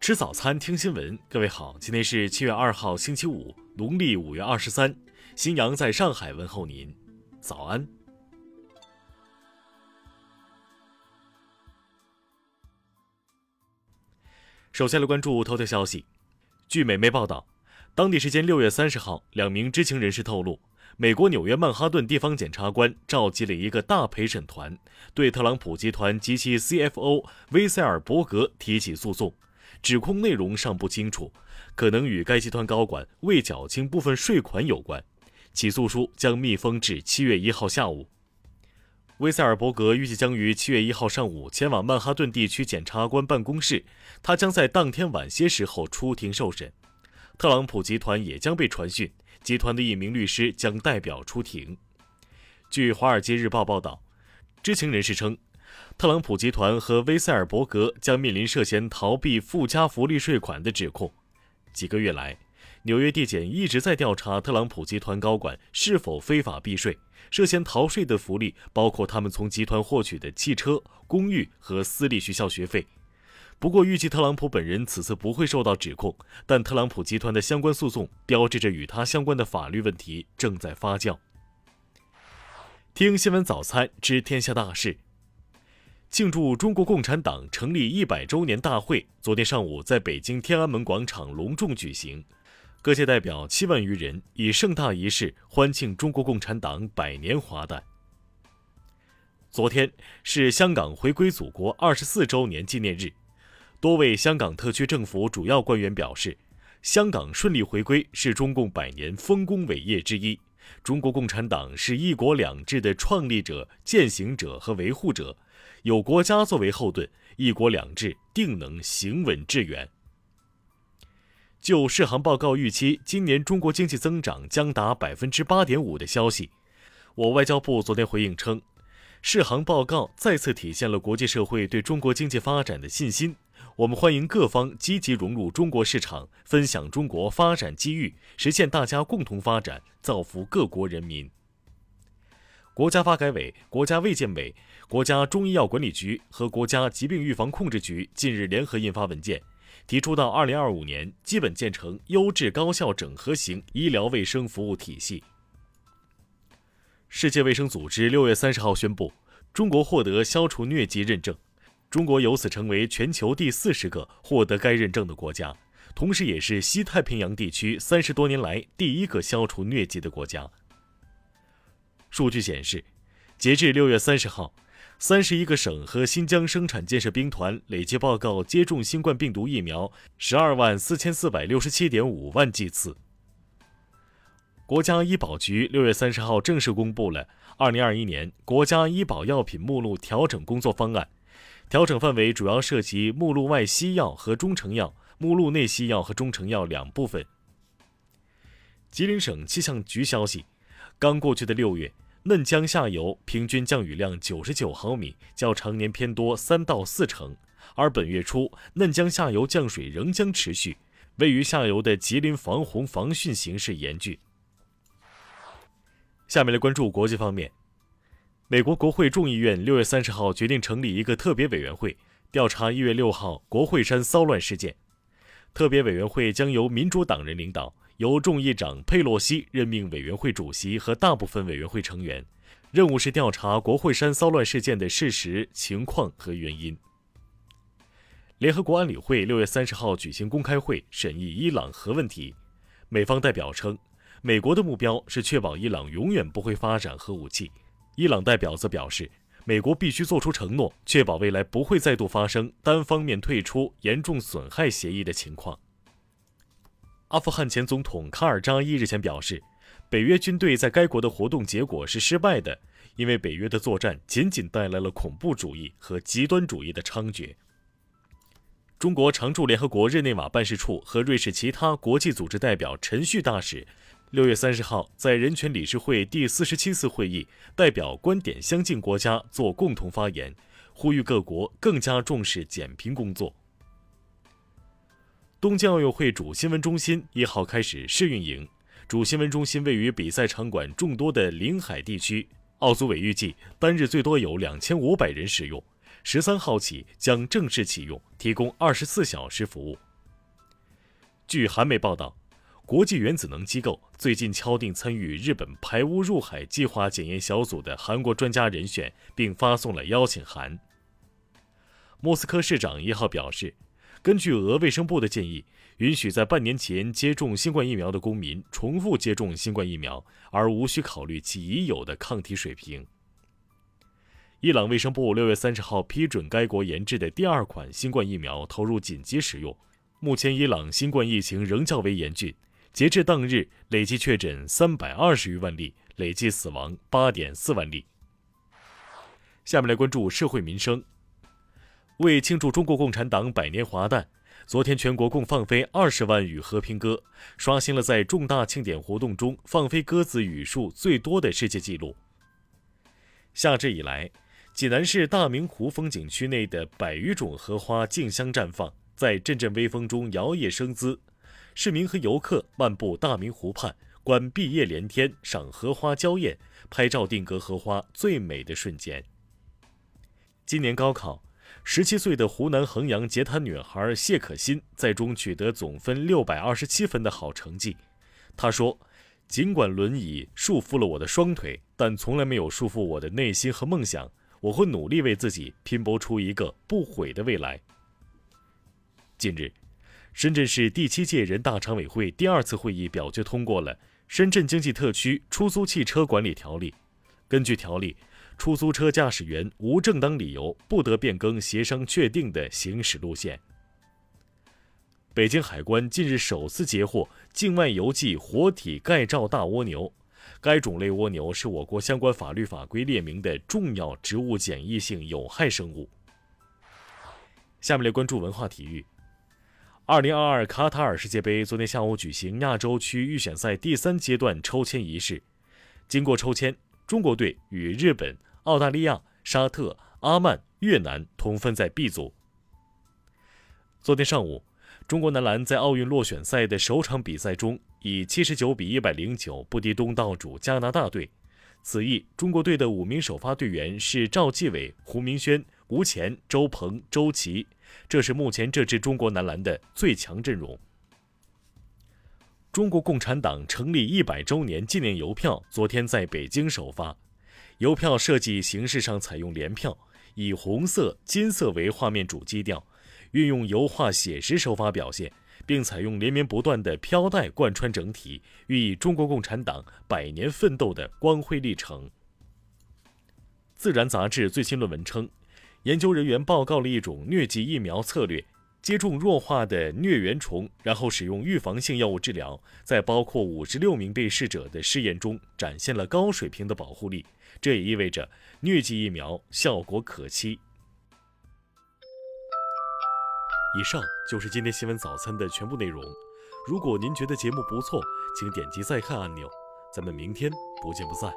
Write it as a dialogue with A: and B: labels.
A: 吃早餐，听新闻。各位好，今天是七月二号，星期五，农历五月二十三。新阳在上海问候您，早安。首先来关注头条消息。据美媒报道，当地时间六月三十号，两名知情人士透露，美国纽约曼哈顿地方检察官召集了一个大陪审团，对特朗普集团及其 CFO 威塞尔伯格提起诉讼。指控内容尚不清楚，可能与该集团高管未缴清部分税款有关。起诉书将密封至七月一号下午。威塞尔伯格预计将于七月一号上午前往曼哈顿地区检察官办公室，他将在当天晚些时候出庭受审。特朗普集团也将被传讯，集团的一名律师将代表出庭。据《华尔街日报》报道，知情人士称。特朗普集团和威塞尔伯格将面临涉嫌逃避附加福利税款的指控。几个月来，纽约地检一直在调查特朗普集团高管是否非法避税。涉嫌逃税的福利包括他们从集团获取的汽车、公寓和私立学校学费。不过，预计特朗普本人此次不会受到指控，但特朗普集团的相关诉讼标志着与他相关的法律问题正在发酵。听新闻早餐知天下大事。庆祝中国共产党成立一百周年大会昨天上午在北京天安门广场隆重举行，各界代表七万余人以盛大仪式欢庆中国共产党百年华诞。昨天是香港回归祖国二十四周年纪念日，多位香港特区政府主要官员表示，香港顺利回归是中共百年丰功伟业之一。中国共产党是一国两制的创立者、践行者和维护者。有国家作为后盾，一国两制定能行稳致远。就世行报告预期今年中国经济增长将达百分之八点五的消息，我外交部昨天回应称，世行报告再次体现了国际社会对中国经济发展的信心。我们欢迎各方积极融入中国市场，分享中国发展机遇，实现大家共同发展，造福各国人民。国家发改委、国家卫健委、国家中医药管理局和国家疾病预防控制局近日联合印发文件，提出到2025年基本建成优质高效整合型医疗卫生服务体系。世界卫生组织六月三十号宣布，中国获得消除疟疾认证，中国由此成为全球第四十个获得该认证的国家，同时也是西太平洋地区三十多年来第一个消除疟疾的国家。数据显示，截至六月三十号，三十一个省和新疆生产建设兵团累计报告接种新冠病毒疫苗十二万四千四百六十七点五万剂次。国家医保局六月三十号正式公布了二零二一年国家医保药品目录调整工作方案，调整范围主要涉及目录外西药和中成药、目录内西药和中成药两部分。吉林省气象局消息。刚过去的六月，嫩江下游平均降雨量九十九毫米，较常年偏多三到四成。而本月初，嫩江下游降水仍将持续，位于下游的吉林防洪防汛形势严峻。下面来关注国际方面，美国国会众议院六月三十号决定成立一个特别委员会，调查一月六号国会山骚乱事件。特别委员会将由民主党人领导。由众议长佩洛西任命委员会主席和大部分委员会成员，任务是调查国会山骚乱事件的事实、情况和原因。联合国安理会六月三十号举行公开会，审议伊朗核问题。美方代表称，美国的目标是确保伊朗永远不会发展核武器。伊朗代表则表示，美国必须做出承诺，确保未来不会再度发生单方面退出、严重损害协议的情况。阿富汗前总统卡尔扎伊日前表示，北约军队在该国的活动结果是失败的，因为北约的作战仅仅带来了恐怖主义和极端主义的猖獗。中国常驻联合国日内瓦办事处和瑞士其他国际组织代表陈旭大使，六月三十号在人权理事会第四十七次会议代表观点相近国家做共同发言，呼吁各国更加重视减贫工作。东京奥运会主新闻中心一号开始试运营。主新闻中心位于比赛场馆众多的临海地区。奥组委预计单日最多有两千五百人使用。十三号起将正式启用，提供二十四小时服务。据韩媒报道，国际原子能机构最近敲定参与日本排污入海计划检验小组的韩国专家人选，并发送了邀请函。莫斯科市长一号表示，根据俄卫生部的建议，允许在半年前接种新冠疫苗的公民重复接种新冠疫苗，而无需考虑其已有的抗体水平。伊朗卫生部六月三十号批准该国研制的第二款新冠疫苗投入紧急使用。目前，伊朗新冠疫情仍较为严峻，截至当日，累计确诊三百二十余万例，累计死亡八点四万例。下面来关注社会民生。为庆祝中国共产党百年华诞，昨天全国共放飞二十万羽和平鸽，刷新了在重大庆典活动中放飞鸽子羽数最多的世界纪录。夏至以来，济南市大明湖风景区内的百余种荷花竞相绽放。在阵阵微风中摇曳生姿，市民和游客漫步大明湖畔，观碧叶连天，赏荷花娇艳，拍照定格荷花最美的瞬间。今年高考，十七岁的湖南衡阳截瘫女孩谢可欣在中取得总分六百二十七分的好成绩。她说：“尽管轮椅束缚了我的双腿，但从来没有束缚我的内心和梦想。我会努力为自己拼搏出一个不悔的未来。”近日，深圳市第七届人大常委会第二次会议表决通过了《深圳经济特区出租汽车管理条例》。根据条例，出租车驾驶员无正当理由不得变更协商确定的行驶路线。北京海关近日首次截获境外邮寄活体盖罩大蜗牛，该种类蜗牛是我国相关法律法规列明的重要植物检疫性有害生物。下面来关注文化体育。二零二二卡塔尔世界杯昨天下午举行亚洲区预选赛第三阶段抽签仪式。经过抽签，中国队与日本、澳大利亚、沙特、阿曼、越南同分在 B 组。昨天上午，中国男篮在奥运落选赛的首场比赛中，以七十九比一百零九不敌东道主加拿大队。此役，中国队的五名首发队员是赵继伟、胡明轩、吴前、周鹏、周琦。这是目前这支中国男篮的最强阵容。中国共产党成立一百周年纪念邮票昨天在北京首发，邮票设计形式上采用联票，以红色、金色为画面主基调，运用油画写实手法表现，并采用连绵不断的飘带贯穿整体，寓意中国共产党百年奋斗的光辉历程。自然杂志最新论文称。研究人员报告了一种疟疾疫苗策略：接种弱化的疟原虫，然后使用预防性药物治疗，在包括五十六名被试者的试验中展现了高水平的保护力。这也意味着疟疾疫苗效果可期。以上就是今天新闻早餐的全部内容。如果您觉得节目不错，请点击再看按钮。咱们明天不见不散。